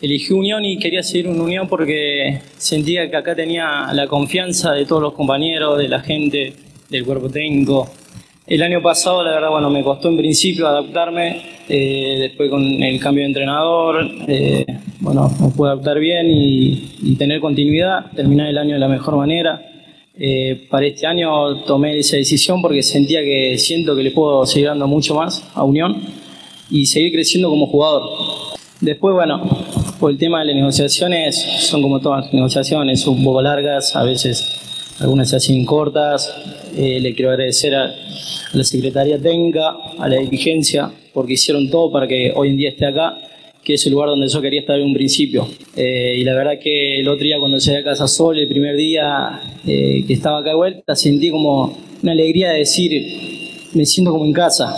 Elegí Unión y quería seguir en Unión porque sentía que acá tenía la confianza de todos los compañeros, de la gente, del cuerpo técnico. El año pasado, la verdad, bueno, me costó en principio adaptarme, eh, después con el cambio de entrenador, eh, bueno, me pude adaptar bien y, tener continuidad, terminar el año de la mejor manera. Eh, para este año tomé esa decisión porque sentía que siento que le puedo seguir dando mucho más a Unión y seguir creciendo como jugador. Después, bueno, por el tema de las negociaciones, son como todas las negociaciones, un poco largas, a veces algunas se hacen cortas. Eh, le quiero agradecer a, la Secretaría Técnica, a la dirigencia, porque hicieron todo para que hoy en día esté acá, que es el lugar donde yo quería estar en un principio. Eh, y la verdad que el otro día cuando llegué a Casa Sol, el primer día eh, que estaba acá de vuelta, sentí como una alegría de decir, me siento como en casa.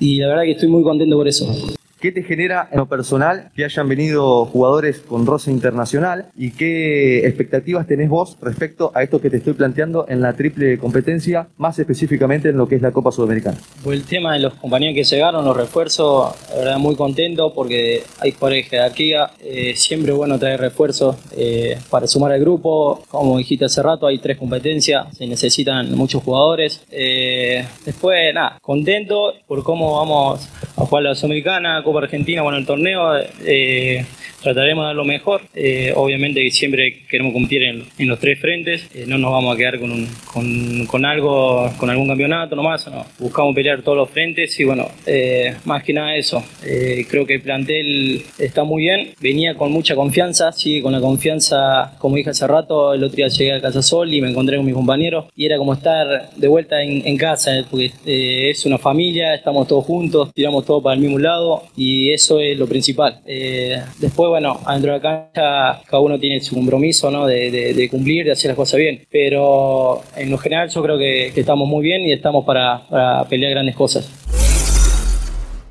y la verdad que estoy muy contento por eso. ¿Qué te genera en lo personal que hayan venido jugadores con roce internacional y qué expectativas tenés vos respecto a esto que te estoy planteando en la triple competencia, más específicamente en lo que es la Copa Sudamericana? Por el tema de los compañeros que llegaron, los refuerzos, la verdad muy contento porque hay jugadores de jerarquía, eh, siempre bueno traer refuerzos eh, para sumar al grupo, como dijiste hace rato, hay tres competencias, se necesitan muchos jugadores. Eh, después, nada, contento por cómo vamos a jugar la Sudamericana, Argentina, bueno, el torneo eh, trataremos de dar lo mejor. Eh, obviamente que siempre queremos cumplir en, los tres frentes, eh, no nos vamos a quedar con, con, algo, con algún campeonato nomás, no. buscamos pelear todos los frentes y bueno, más que nada eso. creo que el plantel está muy bien, venía con mucha confianza, sigue con la confianza, como dije hace rato, el otro día llegué a Casa Sol y me encontré con mis compañeros y era como estar de vuelta en, en casa, porque es una familia, estamos todos juntos, tiramos todo para el mismo lado y eso es lo principal. Eh, después, bueno, adentro de la cancha cada uno tiene su compromiso ¿no? de, cumplir, de hacer las cosas bien, pero en lo general yo creo que, estamos muy bien y estamos para, para pelear grandes cosas.